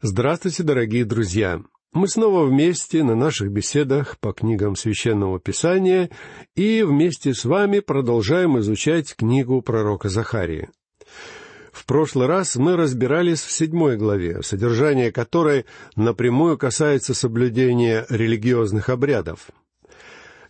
Здравствуйте, дорогие друзья! Мы снова вместе на наших беседах по книгам Священного Писания и вместе с вами продолжаем изучать книгу пророка Захарии. В прошлый раз мы разбирались в седьмой главе, содержание которой напрямую касается соблюдения религиозных обрядов.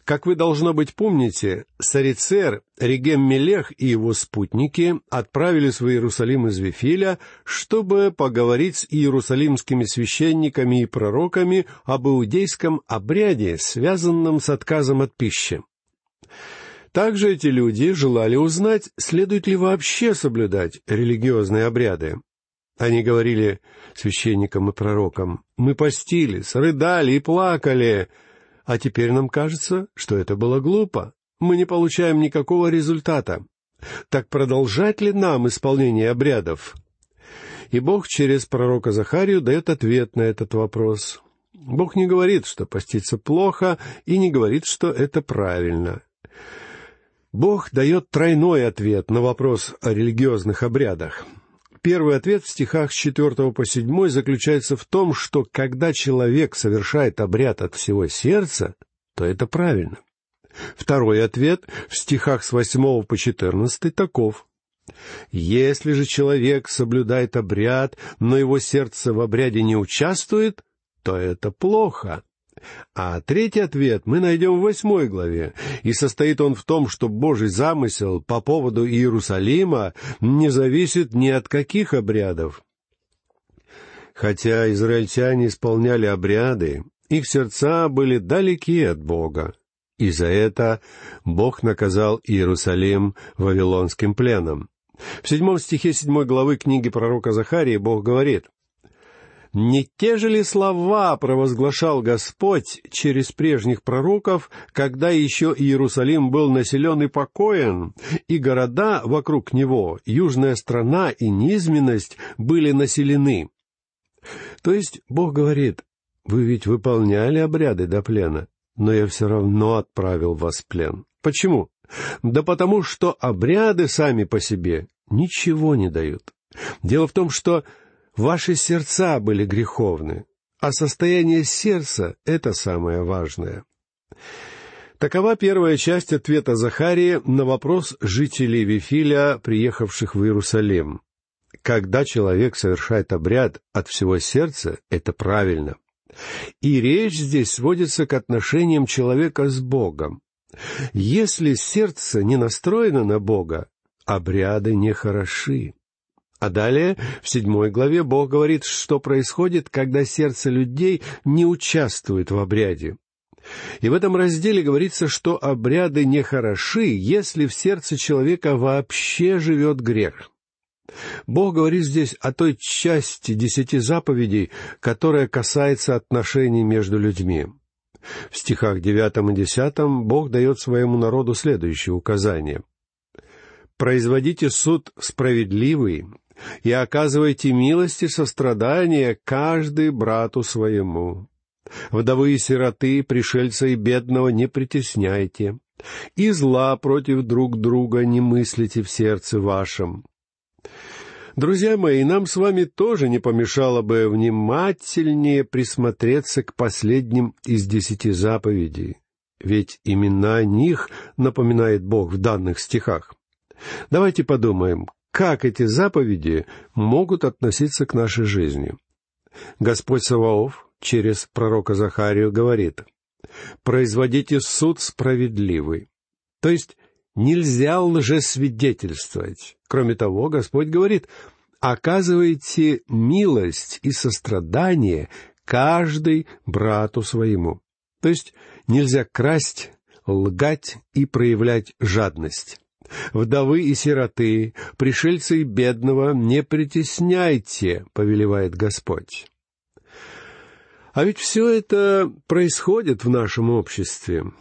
Как вы, должно быть, помните, Сарицер, Регем Мелех и его спутники отправились в Иерусалим из Вифиля, чтобы поговорить с иерусалимскими священниками и пророками об иудейском обряде, связанном с отказом от пищи. Также эти люди желали узнать, следует ли вообще соблюдать религиозные обряды. Они говорили священникам и пророкам, «Мы постились, рыдали и плакали», а теперь нам кажется, что это было глупо. Мы не получаем никакого результата. Так продолжать ли нам исполнение обрядов? И Бог через пророка Захарию дает ответ на этот вопрос. Бог не говорит, что поститься плохо, и не говорит, что это правильно. Бог дает тройной ответ на вопрос о религиозных обрядах. Первый ответ в стихах с 4 по 7 заключается в том, что когда человек совершает обряд от всего сердца, то это правильно. Второй ответ в стихах с 8 по 14 таков. Если же человек соблюдает обряд, но его сердце в обряде не участвует, то это плохо. А третий ответ мы найдем в восьмой главе, и состоит он в том, что Божий замысел по поводу Иерусалима не зависит ни от каких обрядов. Хотя израильтяне исполняли обряды, их сердца были далеки от Бога, и за это Бог наказал Иерусалим вавилонским пленом. В седьмом стихе седьмой главы книги пророка Захарии Бог говорит, не те же ли слова провозглашал Господь через прежних пророков, когда еще Иерусалим был населен и покоен, и города вокруг него, южная страна и низменность были населены? То есть Бог говорит, вы ведь выполняли обряды до плена, но я все равно отправил вас в плен. Почему? Да потому что обряды сами по себе ничего не дают. Дело в том, что Ваши сердца были греховны, а состояние сердца — это самое важное. Такова первая часть ответа Захарии на вопрос жителей Вифиля, приехавших в Иерусалим. Когда человек совершает обряд от всего сердца, это правильно. И речь здесь сводится к отношениям человека с Богом. Если сердце не настроено на Бога, обряды не хороши. А далее, в седьмой главе, Бог говорит, что происходит, когда сердце людей не участвует в обряде. И в этом разделе говорится, что обряды не хороши, если в сердце человека вообще живет грех. Бог говорит здесь о той части десяти заповедей, которая касается отношений между людьми. В стихах девятом и десятом Бог дает своему народу следующее указание. «Производите суд справедливый, и оказывайте милость и сострадание каждый брату своему. Вдовы и сироты, пришельца и бедного не притесняйте, и зла против друг друга не мыслите в сердце вашем. Друзья мои, нам с вами тоже не помешало бы внимательнее присмотреться к последним из десяти заповедей, ведь именно о них напоминает Бог в данных стихах. Давайте подумаем, как эти заповеди могут относиться к нашей жизни. Господь Саваоф через пророка Захарию говорит, «Производите суд справедливый». То есть нельзя лжесвидетельствовать. Кроме того, Господь говорит, «Оказывайте милость и сострадание каждый брату своему». То есть нельзя красть, лгать и проявлять жадность. Вдовы и сироты, пришельцы и бедного не притесняйте, повелевает Господь. А ведь все это происходит в нашем обществе.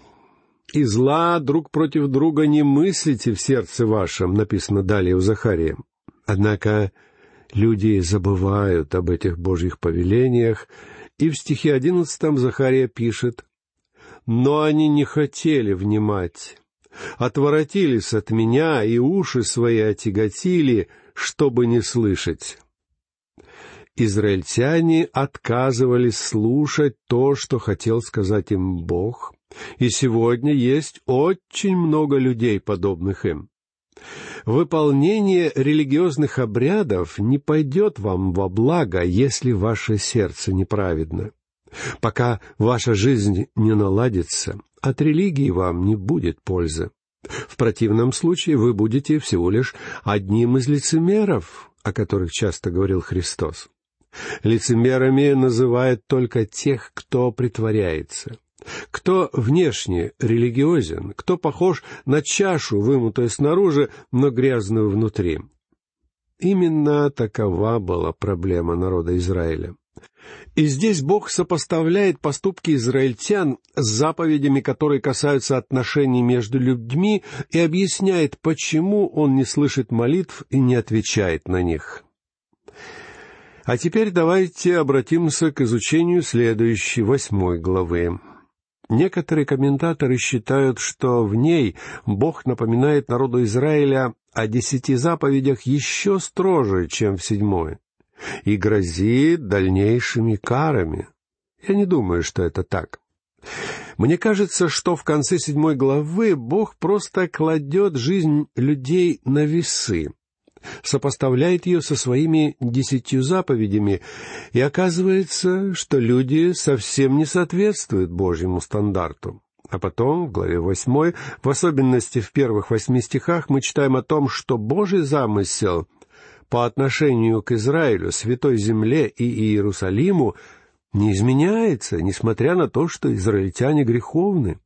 И зла друг против друга не мыслите в сердце вашем, написано далее в Захарии. Однако люди забывают об этих Божьих повелениях, и в стихе одиннадцатом Захария пишет, «Но они не хотели внимать, отворотились от меня и уши свои отяготили, чтобы не слышать. израильтяне отказывались слушать то, что хотел сказать им Бог, и сегодня есть очень много людей, подобных им. Выполнение религиозных обрядов не пойдет вам во благо, если ваше сердце неправедно. Пока ваша жизнь не наладится, от религии вам не будет пользы. В противном случае вы будете всего лишь одним из лицемеров, о которых часто говорил Христос. Лицемерами называют только тех, кто притворяется. Кто внешне религиозен, кто похож на чашу, вымутую снаружи, но грязную внутри. Именно такова была проблема народа Израиля. И здесь Бог сопоставляет поступки израильтян с заповедями, которые касаются отношений между людьми, и объясняет, почему он не слышит молитв и не отвечает на них. А теперь давайте обратимся к изучению следующей восьмой главы. Некоторые комментаторы считают, что в ней Бог напоминает народу Израиля о десяти заповедях еще строже, чем в седьмой и грозит дальнейшими карами. Я не думаю, что это так. Мне кажется, что в конце седьмой главы Бог просто кладет жизнь людей на весы, сопоставляет ее со своими десятью заповедями, и оказывается, что люди совсем не соответствуют Божьему стандарту. А потом, в главе восьмой, в особенности в первых восьми стихах, мы читаем о том, что Божий замысел по отношению к Израилю, Святой Земле и Иерусалиму не изменяется, несмотря на то, что израильтяне греховны.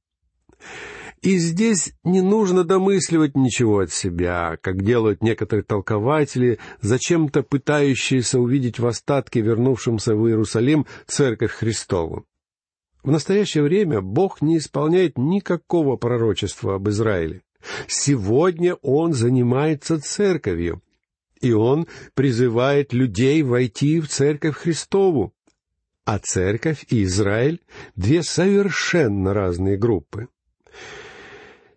И здесь не нужно домысливать ничего от себя, как делают некоторые толкователи, зачем-то пытающиеся увидеть в остатке вернувшемся в Иерусалим Церковь Христову. В настоящее время Бог не исполняет никакого пророчества об Израиле. Сегодня Он занимается церковью, и он призывает людей войти в Церковь Христову. А Церковь и Израиль — две совершенно разные группы.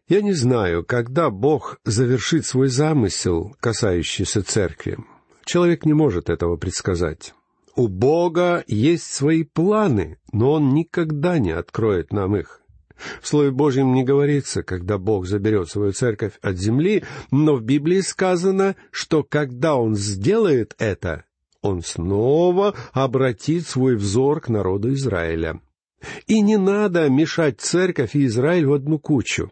Я не знаю, когда Бог завершит свой замысел, касающийся Церкви. Человек не может этого предсказать. У Бога есть свои планы, но Он никогда не откроет нам их. В Слове Божьем не говорится, когда Бог заберет свою церковь от земли, но в Библии сказано, что когда Он сделает это, Он снова обратит свой взор к народу Израиля. И не надо мешать церковь и Израиль в одну кучу.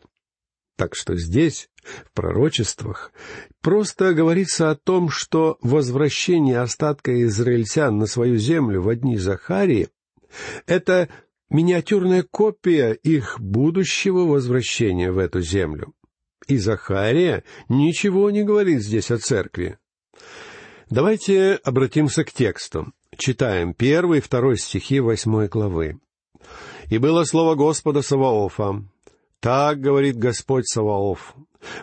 Так что здесь, в пророчествах, просто говорится о том, что возвращение остатка израильтян на свою землю в дни Захарии — это миниатюрная копия их будущего возвращения в эту землю. И Захария ничего не говорит здесь о церкви. Давайте обратимся к тексту. Читаем первый и второй стихи восьмой главы. «И было слово Господа Саваофа. Так говорит Господь Саваоф.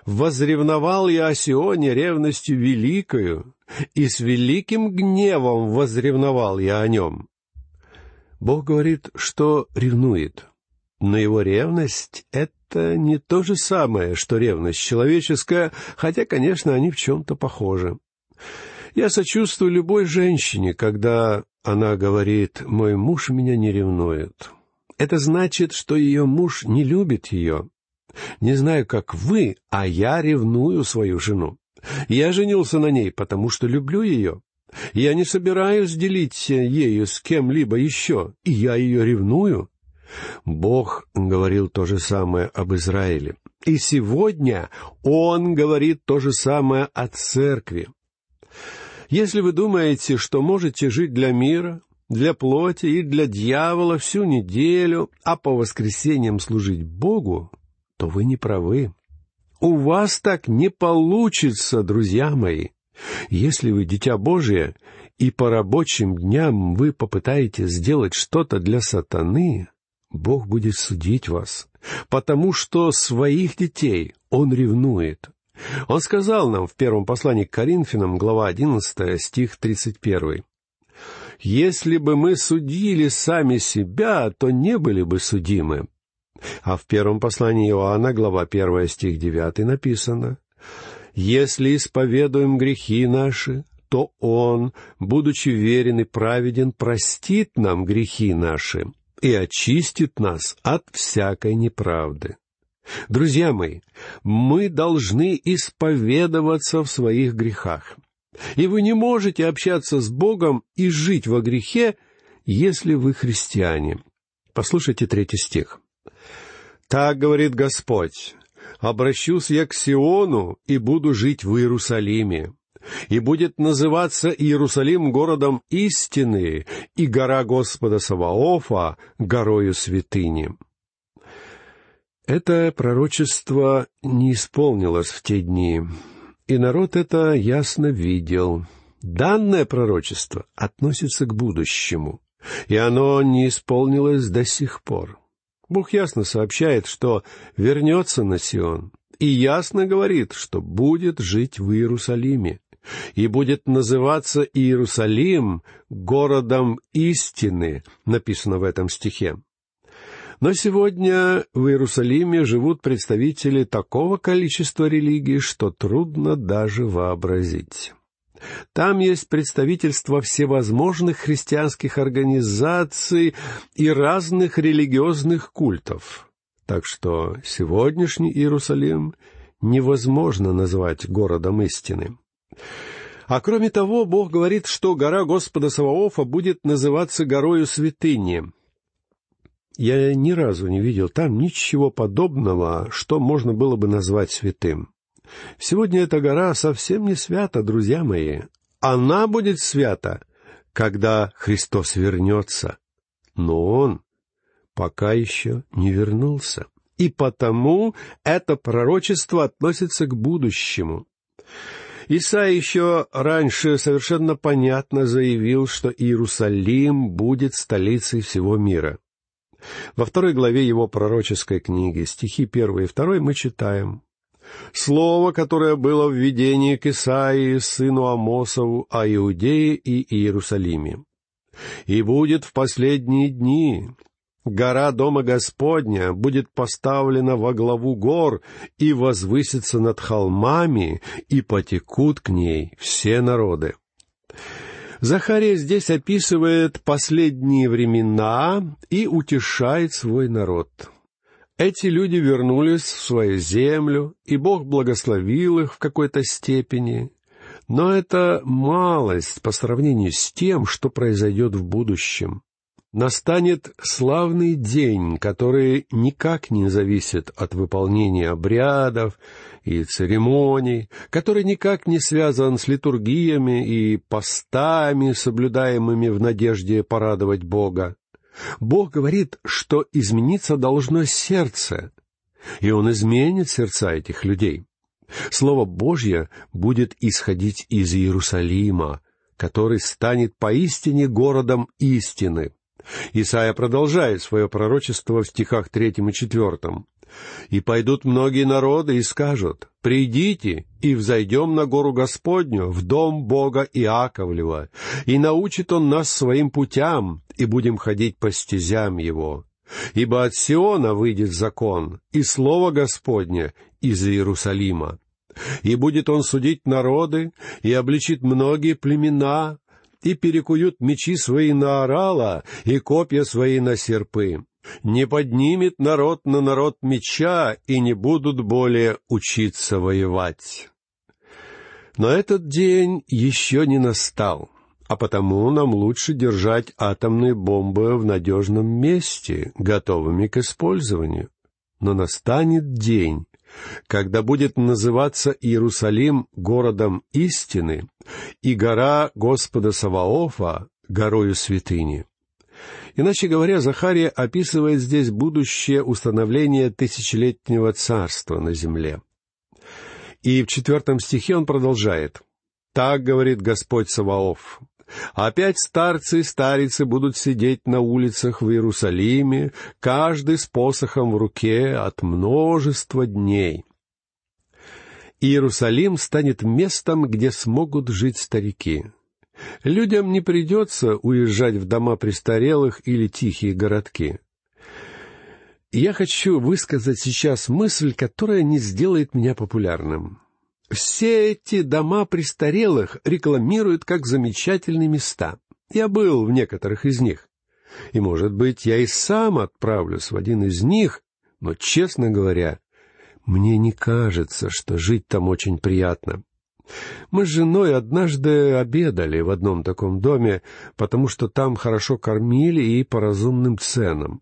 Возревновал я о Сионе ревностью великою, и с великим гневом возревновал я о нем. Бог говорит, что ревнует. Но его ревность — это не то же самое, что ревность человеческая, хотя, конечно, они в чем-то похожи. Я сочувствую любой женщине, когда она говорит «мой муж меня не ревнует». Это значит, что ее муж не любит ее. Не знаю, как вы, а я ревную свою жену. Я женился на ней, потому что люблю ее. Я не собираюсь делить ею с кем-либо еще, и я ее ревную. Бог говорил то же самое об Израиле. И сегодня Он говорит то же самое о церкви. Если вы думаете, что можете жить для мира, для плоти и для дьявола всю неделю, а по воскресеньям служить Богу, то вы не правы. У вас так не получится, друзья мои. Если вы дитя Божие, и по рабочим дням вы попытаетесь сделать что-то для сатаны, Бог будет судить вас, потому что своих детей Он ревнует. Он сказал нам в первом послании к Коринфянам, глава 11, стих 31. «Если бы мы судили сами себя, то не были бы судимы». А в первом послании Иоанна, глава 1, стих 9 написано, если исповедуем грехи наши, то Он, будучи верен и праведен, простит нам грехи наши и очистит нас от всякой неправды. Друзья мои, мы должны исповедоваться в своих грехах. И вы не можете общаться с Богом и жить во грехе, если вы христиане. Послушайте третий стих. «Так говорит Господь, обращусь я к Сиону и буду жить в Иерусалиме, и будет называться Иерусалим городом истины, и гора Господа Саваофа горою святыни». Это пророчество не исполнилось в те дни, и народ это ясно видел. Данное пророчество относится к будущему, и оно не исполнилось до сих пор. Бог ясно сообщает, что вернется на Сион, и ясно говорит, что будет жить в Иерусалиме, и будет называться Иерусалим городом истины, написано в этом стихе. Но сегодня в Иерусалиме живут представители такого количества религий, что трудно даже вообразить. Там есть представительство всевозможных христианских организаций и разных религиозных культов. Так что сегодняшний Иерусалим невозможно назвать городом истины. А кроме того, Бог говорит, что гора Господа Саваофа будет называться горою святыни. Я ни разу не видел там ничего подобного, что можно было бы назвать святым. Сегодня эта гора совсем не свята, друзья мои. Она будет свята, когда Христос вернется. Но Он пока еще не вернулся. И потому это пророчество относится к будущему. Исаия еще раньше совершенно понятно заявил, что Иерусалим будет столицей всего мира. Во второй главе его пророческой книги, стихи первый и второй, мы читаем Слово, которое было в видении к Исаии, сыну Амосову, о Иудее и Иерусалиме. «И будет в последние дни, гора Дома Господня будет поставлена во главу гор и возвысится над холмами, и потекут к ней все народы». Захария здесь описывает последние времена и утешает свой народ. Эти люди вернулись в свою землю, и Бог благословил их в какой-то степени, но это малость по сравнению с тем, что произойдет в будущем. Настанет славный день, который никак не зависит от выполнения обрядов и церемоний, который никак не связан с литургиями и постами, соблюдаемыми в надежде порадовать Бога. Бог говорит, что измениться должно сердце, и Он изменит сердца этих людей. Слово Божье будет исходить из Иерусалима, который станет поистине городом истины. Исаия продолжает свое пророчество в стихах третьем и четвертом. «И пойдут многие народы и скажут, «Придите и взойдем на гору Господню, в дом Бога Иаковлева, и научит Он нас своим путям, и будем ходить по стезям Его. Ибо от Сиона выйдет закон, и слово Господне из Иерусалима. И будет Он судить народы, и обличит многие племена, и перекуют мечи свои на орала, и копья свои на серпы. Не поднимет народ на народ меча, и не будут более учиться воевать. Но этот день еще не настал а потому нам лучше держать атомные бомбы в надежном месте, готовыми к использованию. Но настанет день, когда будет называться Иерусалим городом истины и гора Господа Саваофа горою святыни. Иначе говоря, Захария описывает здесь будущее установление тысячелетнего царства на земле. И в четвертом стихе он продолжает. «Так говорит Господь Саваоф, Опять старцы и старицы будут сидеть на улицах в Иерусалиме, каждый с посохом в руке от множества дней. Иерусалим станет местом, где смогут жить старики. Людям не придется уезжать в дома престарелых или тихие городки. Я хочу высказать сейчас мысль, которая не сделает меня популярным. Все эти дома престарелых рекламируют как замечательные места. Я был в некоторых из них. И, может быть, я и сам отправлюсь в один из них, но, честно говоря, мне не кажется, что жить там очень приятно. Мы с женой однажды обедали в одном таком доме, потому что там хорошо кормили и по разумным ценам.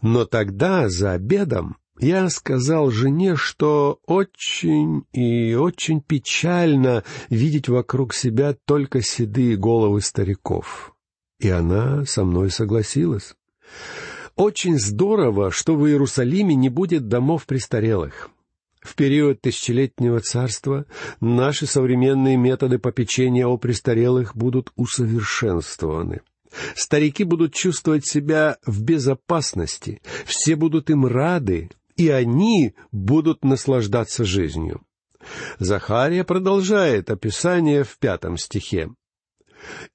Но тогда, за обедом, я сказал жене, что очень и очень печально видеть вокруг себя только седые головы стариков. И она со мной согласилась. Очень здорово, что в Иерусалиме не будет домов престарелых. В период тысячелетнего царства наши современные методы попечения о престарелых будут усовершенствованы. Старики будут чувствовать себя в безопасности, все будут им рады, и они будут наслаждаться жизнью. Захария продолжает описание в пятом стихе.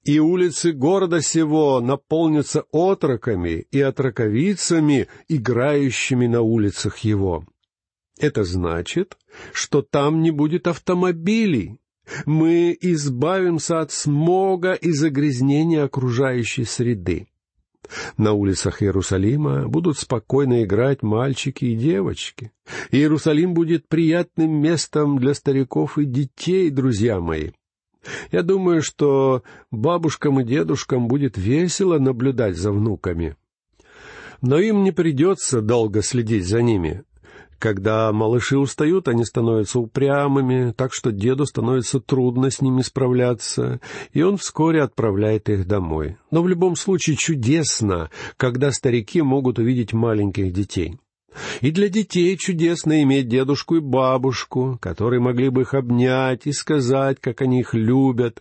«И улицы города сего наполнятся отроками и отроковицами, играющими на улицах его». Это значит, что там не будет автомобилей. Мы избавимся от смога и загрязнения окружающей среды. На улицах Иерусалима будут спокойно играть мальчики и девочки. Иерусалим будет приятным местом для стариков и детей, друзья мои. Я думаю, что бабушкам и дедушкам будет весело наблюдать за внуками. Но им не придется долго следить за ними. Когда малыши устают, они становятся упрямыми, так что деду становится трудно с ними справляться, и он вскоре отправляет их домой. Но в любом случае чудесно, когда старики могут увидеть маленьких детей. И для детей чудесно иметь дедушку и бабушку, которые могли бы их обнять и сказать, как они их любят.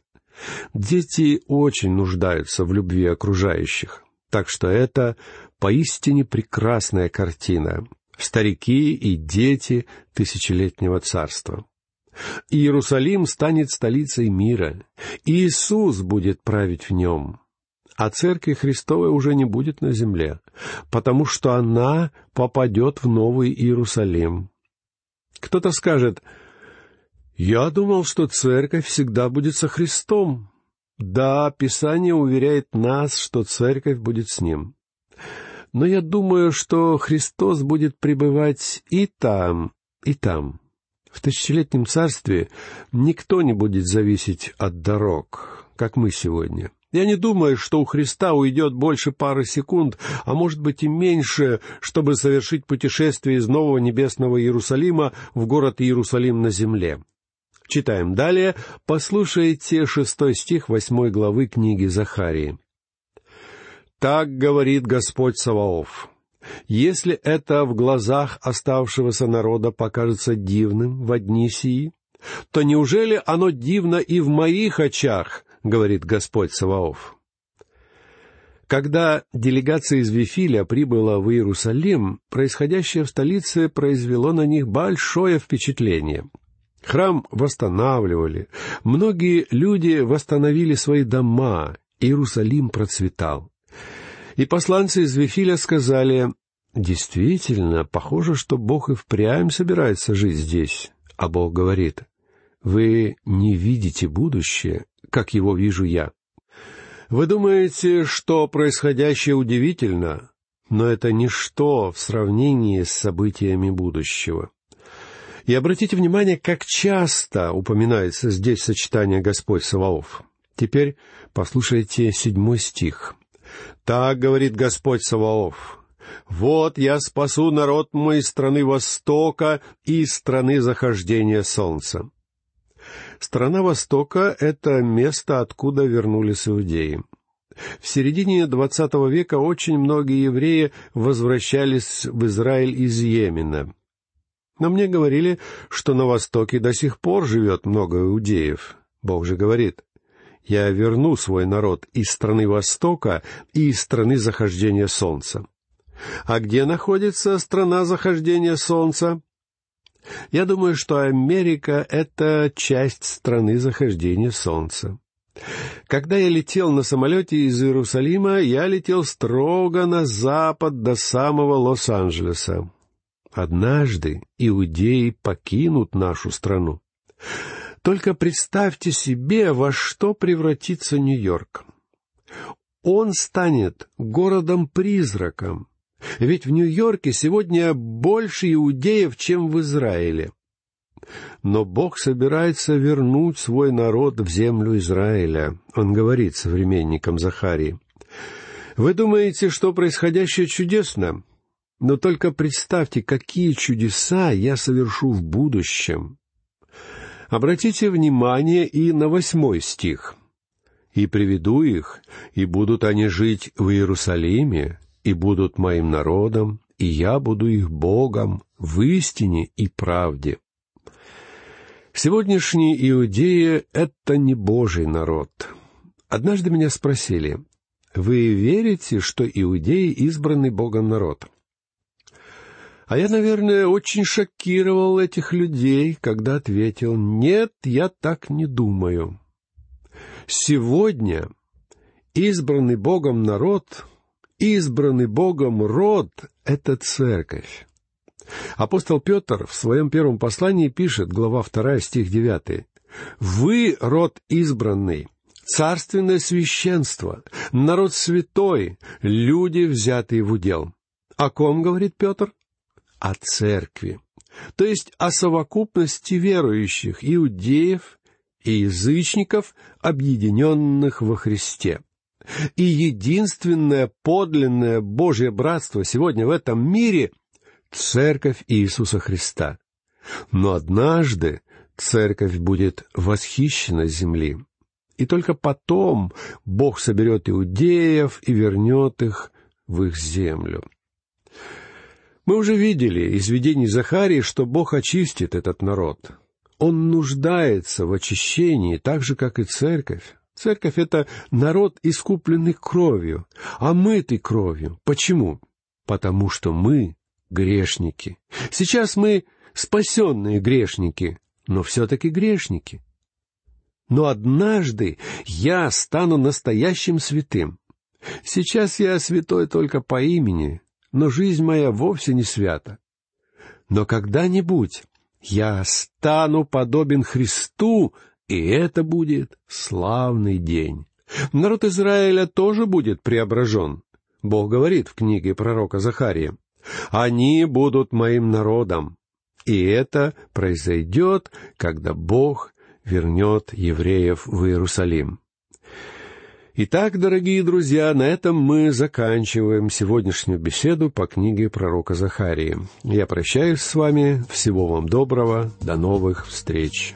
Дети очень нуждаются в любви окружающих, так что это поистине прекрасная картина старики и дети тысячелетнего царства. Иерусалим станет столицей мира, и Иисус будет править в нем. А церкви Христовой уже не будет на земле, потому что она попадет в Новый Иерусалим. Кто-то скажет, «Я думал, что церковь всегда будет со Христом». Да, Писание уверяет нас, что церковь будет с Ним но я думаю, что Христос будет пребывать и там, и там. В тысячелетнем царстве никто не будет зависеть от дорог, как мы сегодня. Я не думаю, что у Христа уйдет больше пары секунд, а может быть и меньше, чтобы совершить путешествие из Нового Небесного Иерусалима в город Иерусалим на земле. Читаем далее. Послушайте шестой стих восьмой главы книги Захарии. Так говорит Господь Саваоф. Если это в глазах оставшегося народа покажется дивным в одни сии, то неужели оно дивно и в моих очах, говорит Господь Саваоф. Когда делегация из Вифиля прибыла в Иерусалим, происходящее в столице произвело на них большое впечатление. Храм восстанавливали, многие люди восстановили свои дома, Иерусалим процветал. И посланцы из Вифиля сказали, «Действительно, похоже, что Бог и впрямь собирается жить здесь». А Бог говорит, «Вы не видите будущее, как его вижу я». Вы думаете, что происходящее удивительно, но это ничто в сравнении с событиями будущего. И обратите внимание, как часто упоминается здесь сочетание Господь Саваоф. Теперь послушайте седьмой стих. Так говорит Господь Саваоф. Вот я спасу народ мой из страны Востока и из страны захождения солнца. Страна Востока — это место, откуда вернулись иудеи. В середине двадцатого века очень многие евреи возвращались в Израиль из Йемена. Но мне говорили, что на Востоке до сих пор живет много иудеев. Бог же говорит, я верну свой народ из страны Востока и из страны захождения Солнца. А где находится страна захождения Солнца? Я думаю, что Америка — это часть страны захождения Солнца. Когда я летел на самолете из Иерусалима, я летел строго на запад до самого Лос-Анджелеса. Однажды иудеи покинут нашу страну. Только представьте себе, во что превратится Нью-Йорк. Он станет городом-призраком. Ведь в Нью-Йорке сегодня больше иудеев, чем в Израиле. Но Бог собирается вернуть свой народ в землю Израиля, он говорит современникам Захарии. Вы думаете, что происходящее чудесно? Но только представьте, какие чудеса я совершу в будущем. Обратите внимание и на восьмой стих. «И приведу их, и будут они жить в Иерусалиме, и будут моим народом, и я буду их Богом в истине и правде». Сегодняшние иудеи — это не Божий народ. Однажды меня спросили, «Вы верите, что иудеи — избранный Богом народ?» А я, наверное, очень шокировал этих людей, когда ответил, «Нет, я так не думаю». Сегодня избранный Богом народ, избранный Богом род — это церковь. Апостол Петр в своем первом послании пишет, глава 2, стих 9, «Вы род избранный, царственное священство, народ святой, люди, взятые в удел». О ком говорит Петр? О церкви, то есть о совокупности верующих иудеев и язычников, объединенных во Христе. И единственное подлинное Божье братство сегодня в этом мире церковь Иисуса Христа. Но однажды церковь будет восхищена земли. И только потом Бог соберет иудеев и вернет их в их землю. Мы уже видели из видений Захарии, что Бог очистит этот народ. Он нуждается в очищении, так же, как и церковь. Церковь — это народ, искупленный кровью, омытый кровью. Почему? Потому что мы грешники. Сейчас мы спасенные грешники, но все-таки грешники. Но однажды я стану настоящим святым. Сейчас я святой только по имени, но жизнь моя вовсе не свята. Но когда-нибудь я стану подобен Христу, и это будет славный день. Народ Израиля тоже будет преображен. Бог говорит в книге пророка Захария. Они будут моим народом. И это произойдет, когда Бог вернет евреев в Иерусалим. Итак, дорогие друзья, на этом мы заканчиваем сегодняшнюю беседу по книге пророка Захарии. Я прощаюсь с вами. Всего вам доброго. До новых встреч.